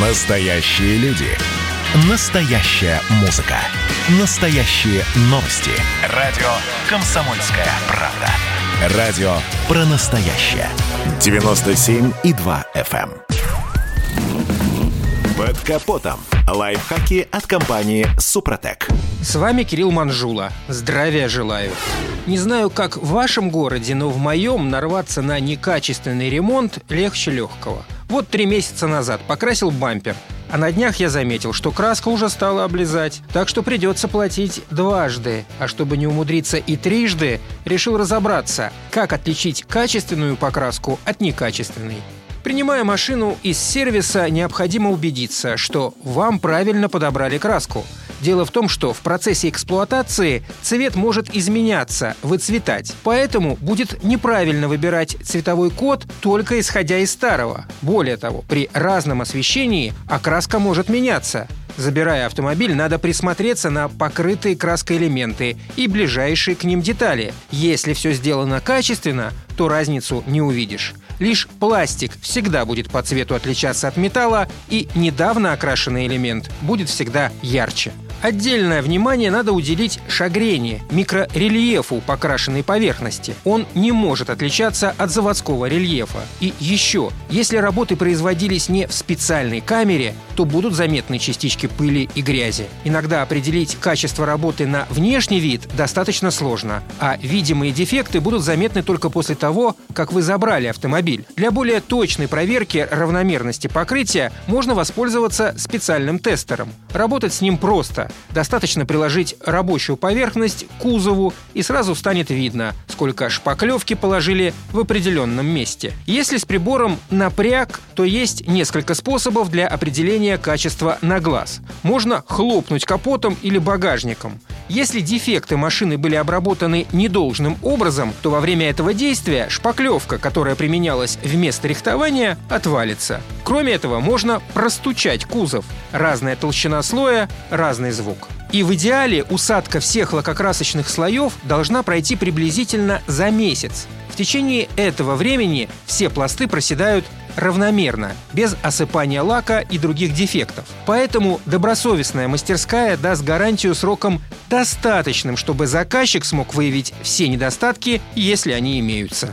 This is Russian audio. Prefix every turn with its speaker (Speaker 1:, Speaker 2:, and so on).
Speaker 1: Настоящие люди. Настоящая музыка. Настоящие новости. Радио «Комсомольская правда». Радио про настоящее. 97,2 FM. эм. Под капотом. Лайфхаки от компании «Супротек».
Speaker 2: С вами Кирилл Манжула. Здравия желаю. Не знаю, как в вашем городе, но в моем нарваться на некачественный ремонт легче легкого. Вот три месяца назад покрасил бампер, а на днях я заметил, что краска уже стала облезать, так что придется платить дважды. А чтобы не умудриться и трижды, решил разобраться, как отличить качественную покраску от некачественной. Принимая машину из сервиса, необходимо убедиться, что вам правильно подобрали краску. Дело в том, что в процессе эксплуатации цвет может изменяться, выцветать. Поэтому будет неправильно выбирать цветовой код только исходя из старого. Более того, при разном освещении окраска может меняться. Забирая автомобиль, надо присмотреться на покрытые краской элементы и ближайшие к ним детали. Если все сделано качественно, то разницу не увидишь. Лишь пластик всегда будет по цвету отличаться от металла, и недавно окрашенный элемент будет всегда ярче. Отдельное внимание надо уделить шагрению, микрорельефу покрашенной поверхности. Он не может отличаться от заводского рельефа. И еще, если работы производились не в специальной камере, то будут заметны частички пыли и грязи. Иногда определить качество работы на внешний вид достаточно сложно, а видимые дефекты будут заметны только после того, как вы забрали автомобиль. Для более точной проверки равномерности покрытия можно воспользоваться специальным тестером. Работать с ним просто. Достаточно приложить рабочую поверхность к кузову, и сразу станет видно, сколько шпаклевки положили в определенном месте. Если с прибором напряг, то есть несколько способов для определения качества на глаз. Можно хлопнуть капотом или багажником. Если дефекты машины были обработаны недолжным образом, то во время этого действия шпаклевка, которая применялась вместо рихтования, отвалится. Кроме этого, можно простучать кузов. Разная толщина слоя, разный звук. И в идеале усадка всех лакокрасочных слоев должна пройти приблизительно за месяц. В течение этого времени все пласты проседают равномерно, без осыпания лака и других дефектов. Поэтому добросовестная мастерская даст гарантию сроком достаточным, чтобы заказчик смог выявить все недостатки, если они имеются.